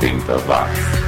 80 watts.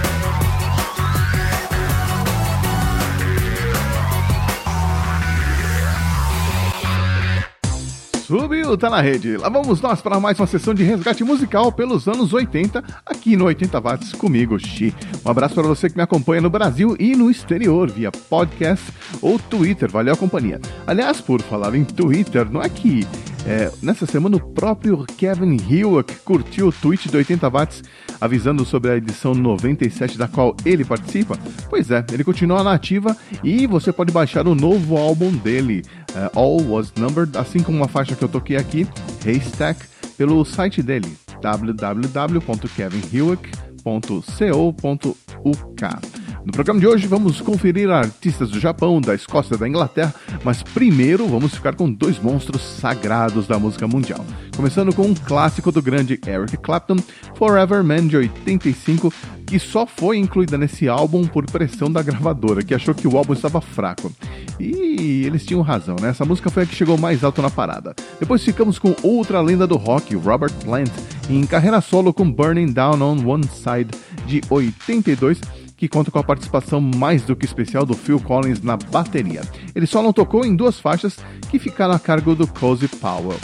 Subiu, tá na rede. Lá vamos nós para mais uma sessão de resgate musical pelos anos 80, aqui no 80 Watts comigo, Xi. Um abraço para você que me acompanha no Brasil e no exterior, via podcast ou Twitter. Valeu a companhia. Aliás, por falar em Twitter, não é que é, nessa semana, o próprio Kevin Hewitt curtiu o tweet do 80 Watts avisando sobre a edição 97 da qual ele participa. Pois é, ele continua na ativa e você pode baixar o novo álbum dele, uh, All Was Numbered, assim como uma faixa que eu toquei aqui, Haystack, pelo site dele, www.kevinhewitt.co.uk. No programa de hoje vamos conferir artistas do Japão, da Escócia da Inglaterra, mas primeiro vamos ficar com dois monstros sagrados da música mundial. Começando com um clássico do grande Eric Clapton, Forever Man de 85, que só foi incluída nesse álbum por pressão da gravadora, que achou que o álbum estava fraco. E eles tinham razão, né? Essa música foi a que chegou mais alto na parada. Depois ficamos com outra lenda do rock, Robert Plant, em carreira solo com Burning Down on One Side de 82 que conta com a participação mais do que especial do Phil Collins na bateria. Ele só não tocou em duas faixas que ficaram a cargo do Cozy Powell.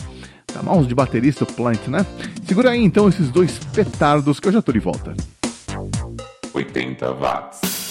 Tá mal de baterista o Plant, né? Segura aí então esses dois petardos que eu já tô de volta. 80 watts.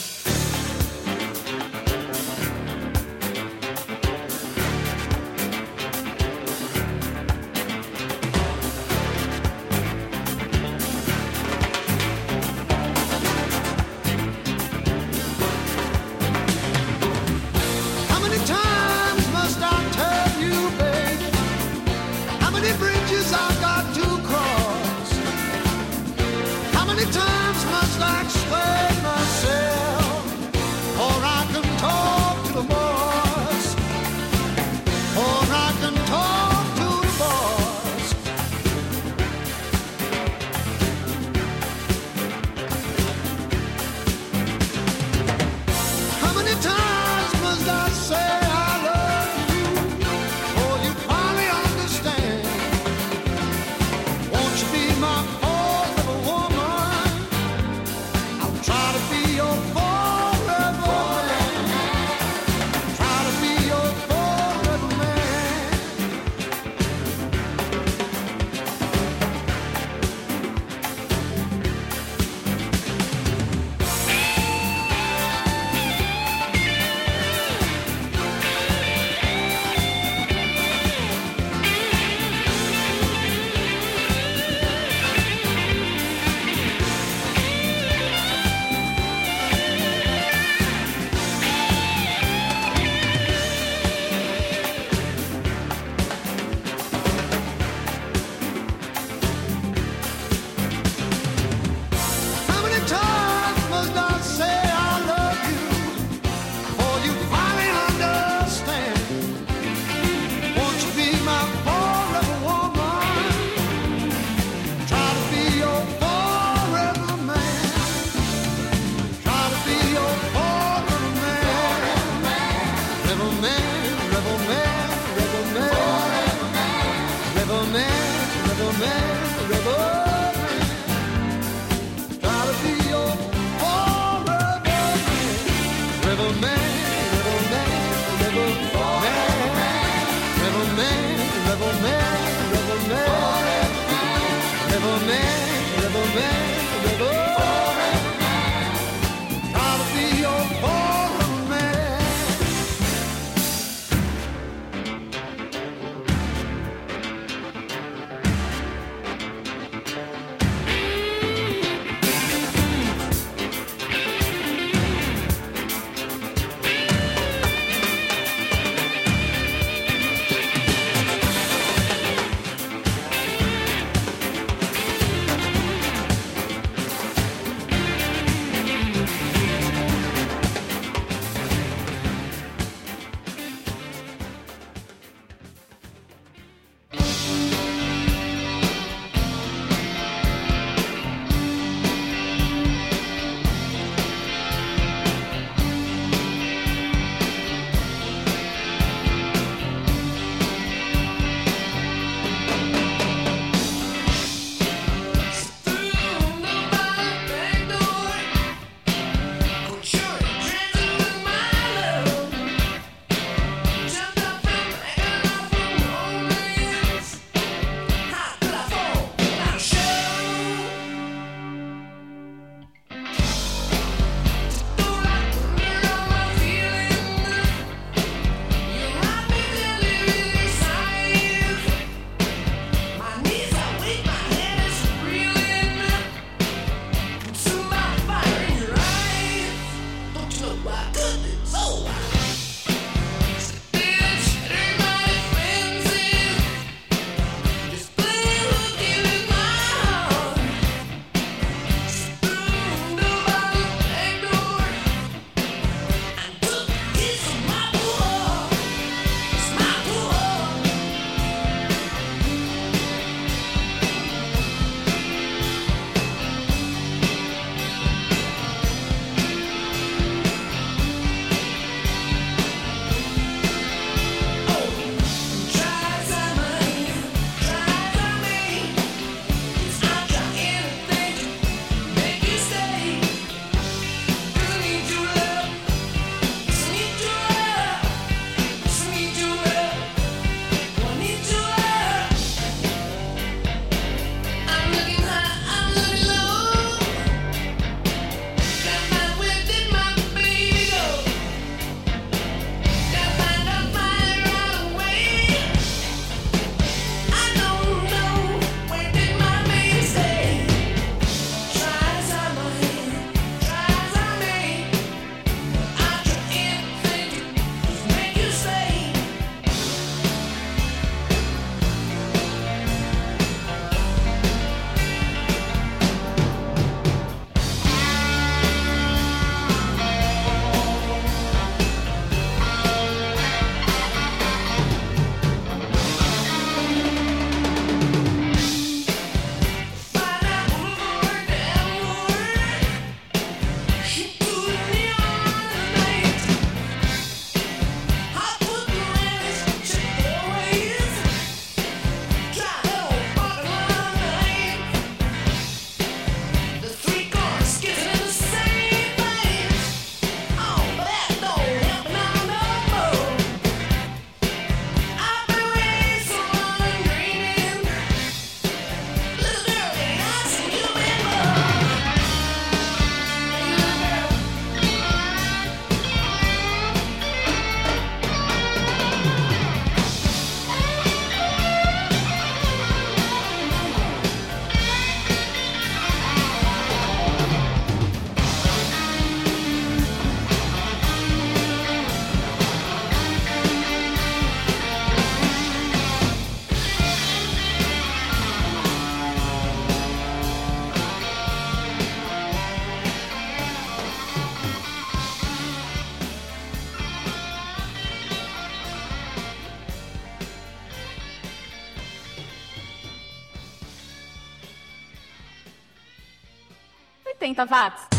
80 watts.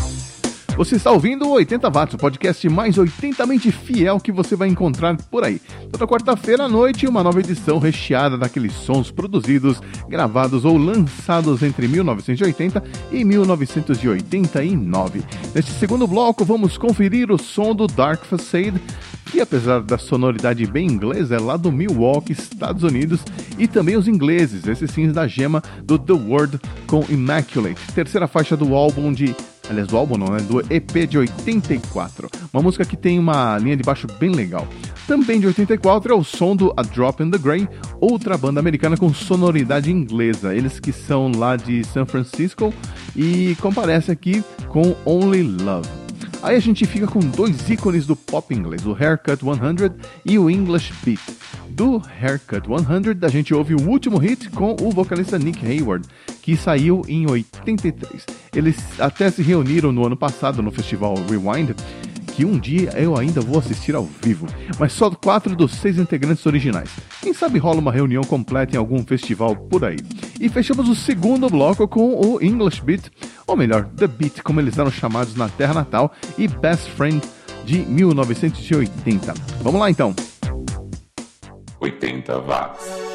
Você está ouvindo o 80 Watts, o podcast mais 80mente fiel que você vai encontrar por aí. Toda quarta-feira à noite, uma nova edição recheada daqueles sons produzidos, gravados ou lançados entre 1980 e 1989. Neste segundo bloco, vamos conferir o som do Dark Facade, que apesar da sonoridade bem inglesa, é lá do Milwaukee, Estados Unidos, e também os ingleses, esses sim da gema do The Word com Immaculate, terceira faixa do álbum de aliás, do álbum não, né? Do EP de 84. Uma música que tem uma linha de baixo bem legal. Também de 84 é o som do A Drop in the Grey, outra banda americana com sonoridade inglesa. Eles que são lá de San Francisco e comparece aqui com Only Love. Aí a gente fica com dois ícones do pop inglês, o Haircut 100 e o English Beat. Do Haircut 100, a gente ouve o último hit com o vocalista Nick Hayward, que saiu em 83. Eles até se reuniram no ano passado no festival Rewind, que um dia eu ainda vou assistir ao vivo, mas só quatro dos seis integrantes originais. Quem sabe rola uma reunião completa em algum festival por aí. E fechamos o segundo bloco com o English Beat, ou melhor, The Beat, como eles eram chamados na terra natal, e Best Friend de 1980. Vamos lá então. 80 watts.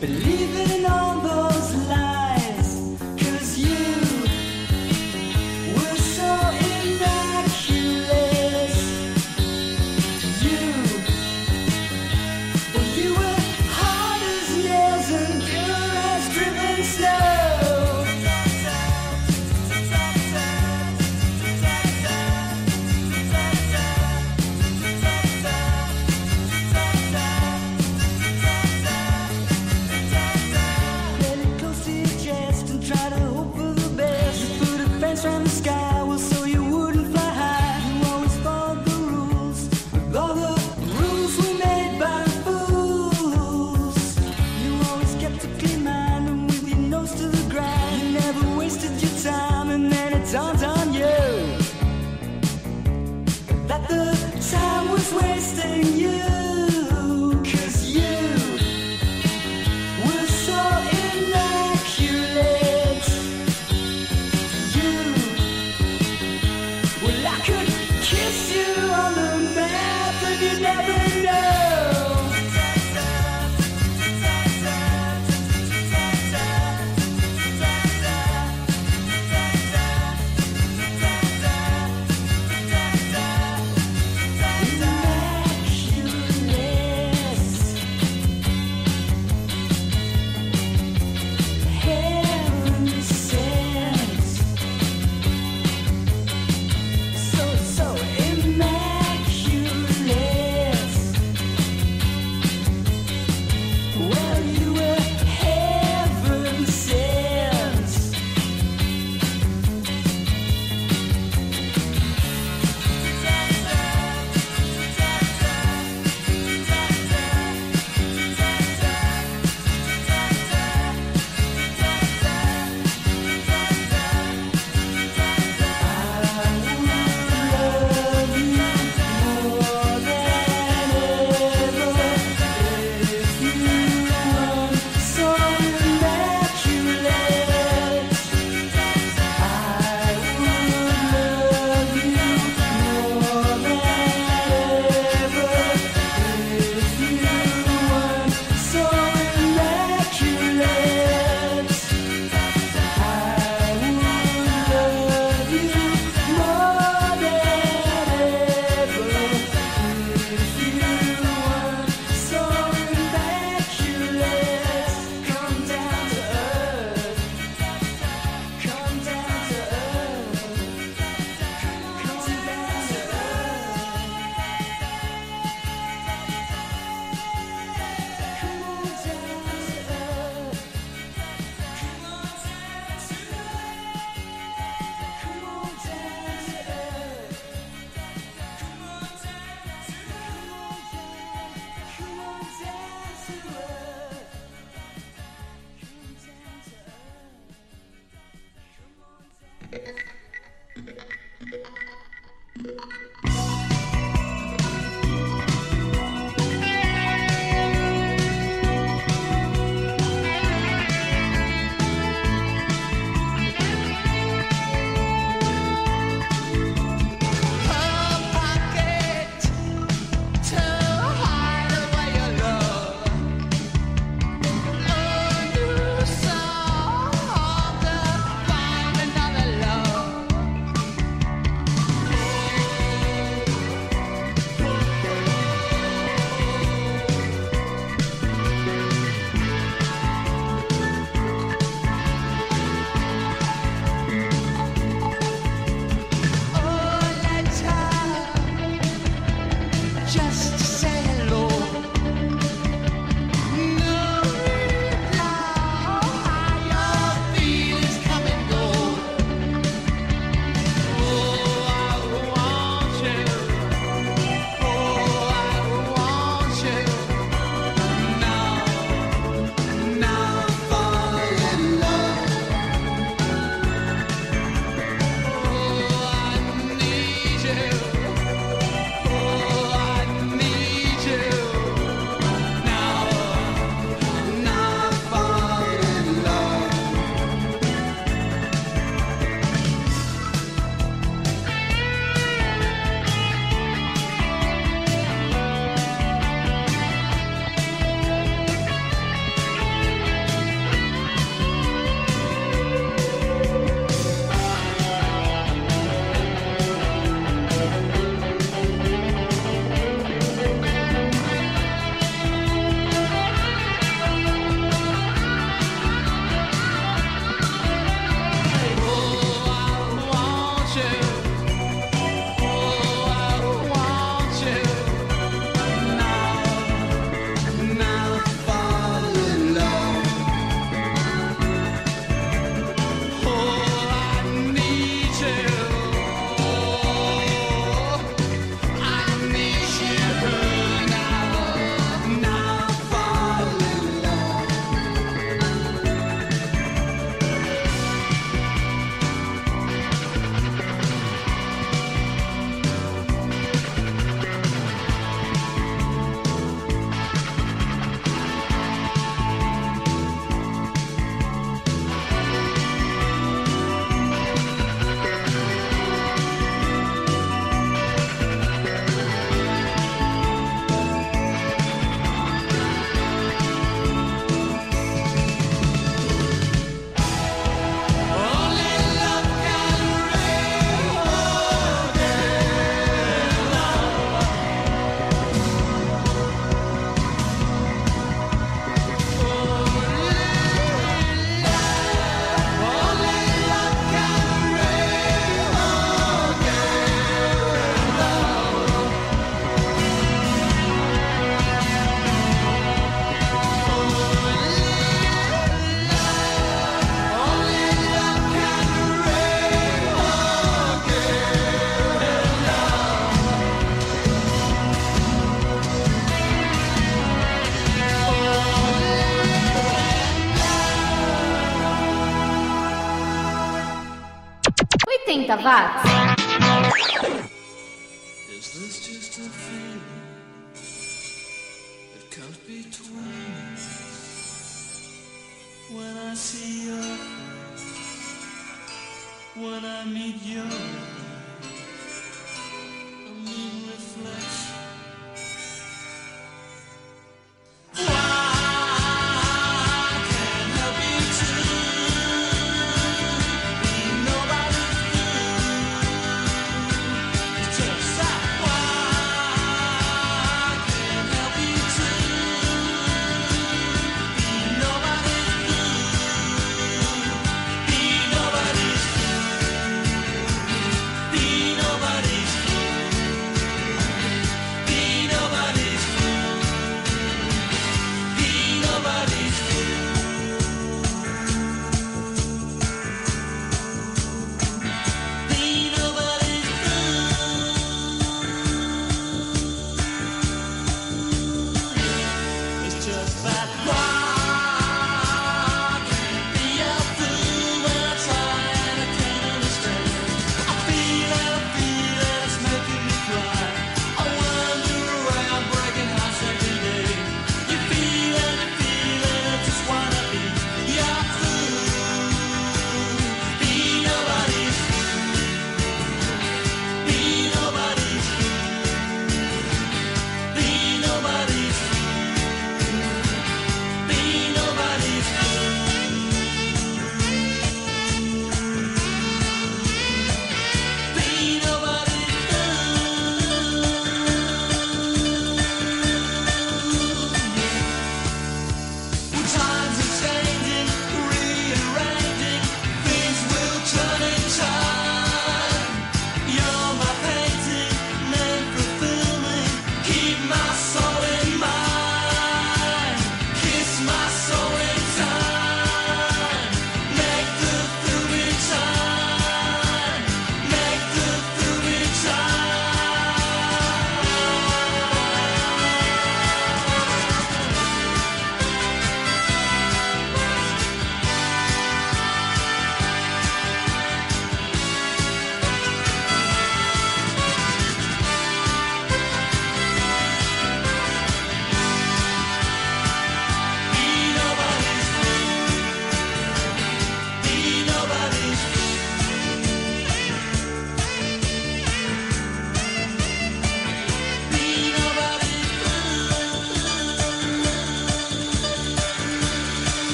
believe.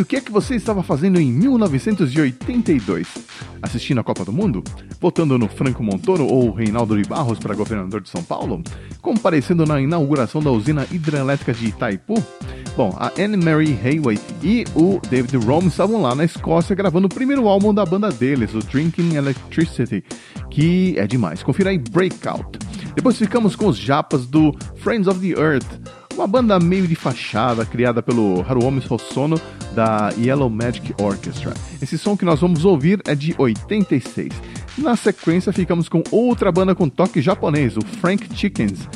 E o que é que você estava fazendo em 1982? Assistindo a Copa do Mundo? Votando no Franco Montoro ou Reinaldo de para governador de São Paulo? Comparecendo na inauguração da usina hidrelétrica de Itaipu? Bom, a Anne Mary Hayway e o David Rome estavam lá na Escócia gravando o primeiro álbum da banda deles, o Drinking Electricity, que é demais. Confira aí Breakout. Depois ficamos com os japas do Friends of the Earth, uma banda meio de fachada criada pelo Haruomi Hosono da Yellow Magic Orchestra. Esse som que nós vamos ouvir é de 86. Na sequência ficamos com outra banda com toque japonês, o Frank Chickens.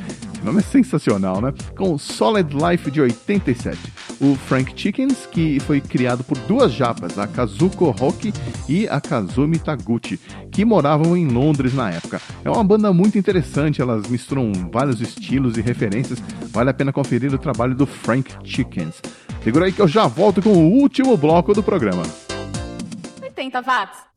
Nome é sensacional, né? Com Solid Life de 87. O Frank Chickens, que foi criado por duas japas, a Kazuko Hoki e a Kazumi Taguchi, que moravam em Londres na época. É uma banda muito interessante, elas misturam vários estilos e referências. Vale a pena conferir o trabalho do Frank Chickens. Segura aí que eu já volto com o último bloco do programa. 80 watts.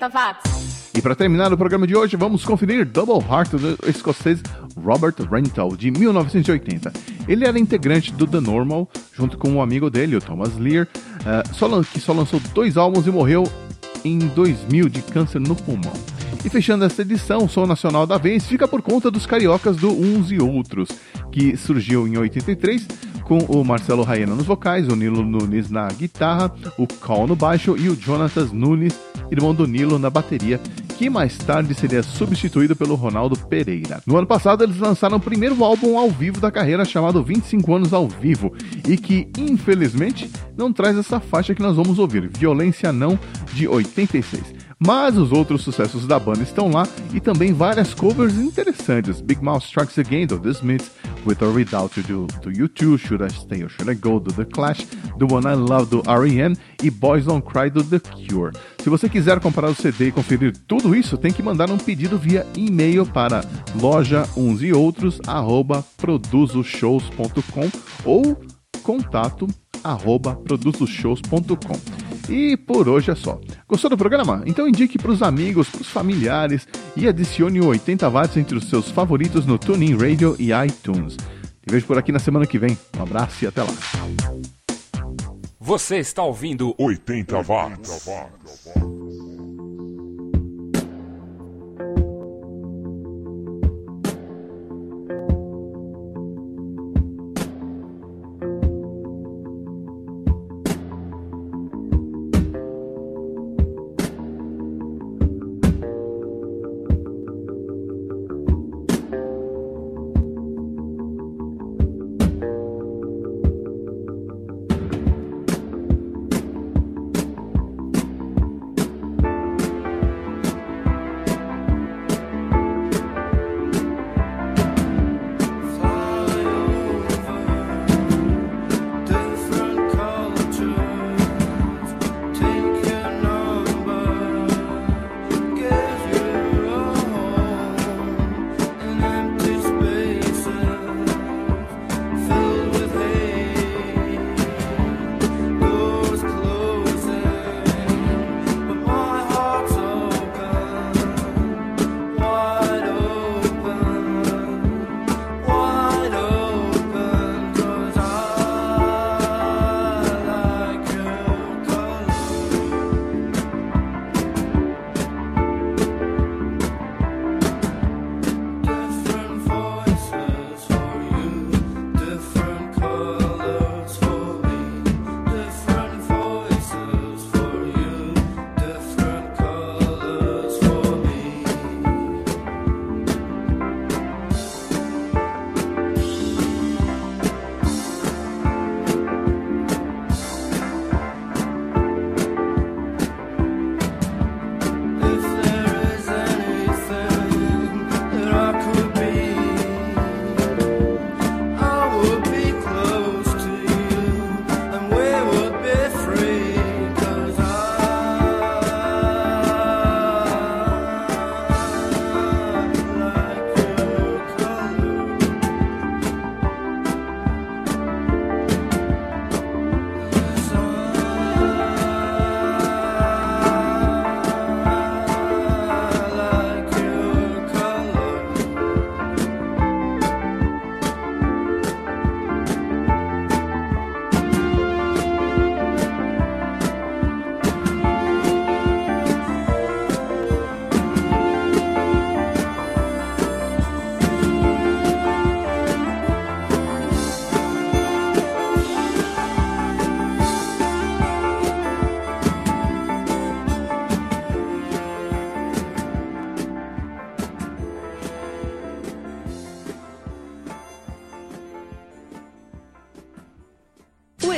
80 watts. E para terminar o programa de hoje, vamos conferir Double Heart do escocês Robert Rental, de 1980. Ele era integrante do The Normal, junto com um amigo dele, o Thomas Lear, eh, que só lançou dois álbuns e morreu em 2000 de câncer no pulmão. E fechando essa edição, o som nacional da vez fica por conta dos cariocas do Uns e Outros, que surgiu em 83 com o Marcelo Raena nos vocais, o Nilo Nunes na guitarra, o Cal no baixo e o Jonatas Nunes, irmão do Nilo, na bateria, que mais tarde seria substituído pelo Ronaldo Pereira. No ano passado, eles lançaram o primeiro álbum ao vivo da carreira, chamado 25 Anos ao Vivo, e que, infelizmente, não traz essa faixa que nós vamos ouvir, Violência Não, de 86. Mas os outros sucessos da banda estão lá e também várias covers interessantes. Big Mouth Strikes Again do The Smiths, With or Without You do, do U2, Should I Stay or Should I Go do The Clash, The One I Love do R.E.M. e Boys Don't Cry do The Cure. Se você quiser comprar o CD e conferir tudo isso, tem que mandar um pedido via e-mail para loja uns e outros arroba produzoshows.com ou contato arroba produzoshows.com. E por hoje é só. Gostou do programa? Então indique para os amigos, para os familiares e adicione o 80 watts entre os seus favoritos no TuneIn Radio e iTunes. Te vejo por aqui na semana que vem. Um abraço e até lá. Você está ouvindo 80 watts. Different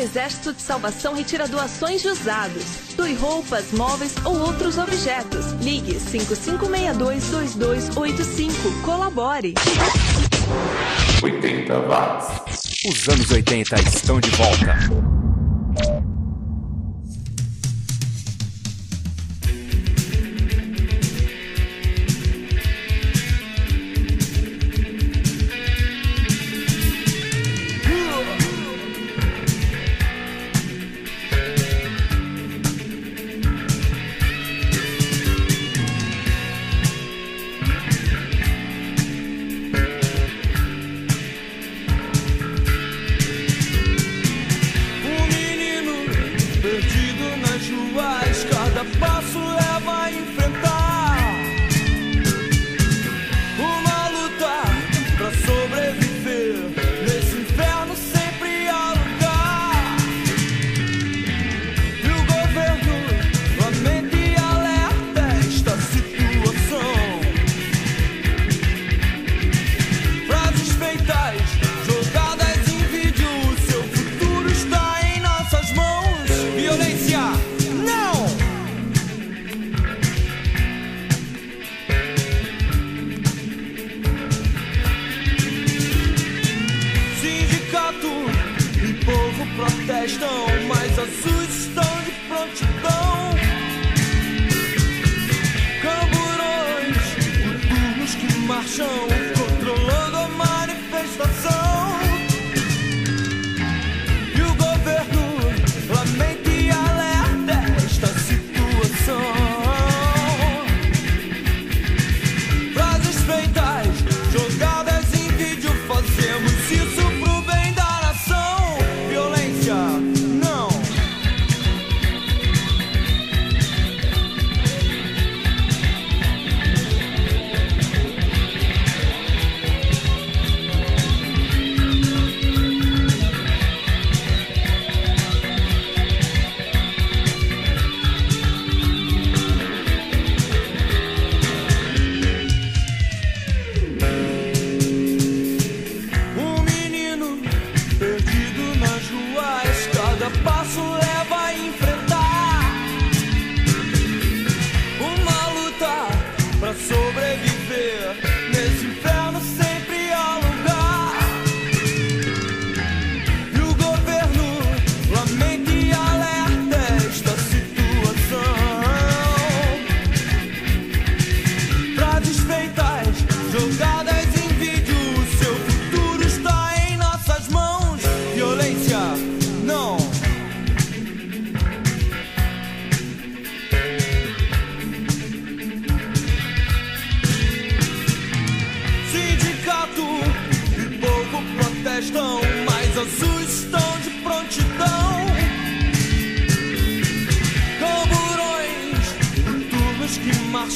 Exército de Salvação retira doações de usados. Doe roupas, móveis ou outros objetos. Ligue 5562-2285. Colabore. 80 watts. Os anos 80 estão de volta. protestam, mas assustam de prontidão.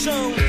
zone.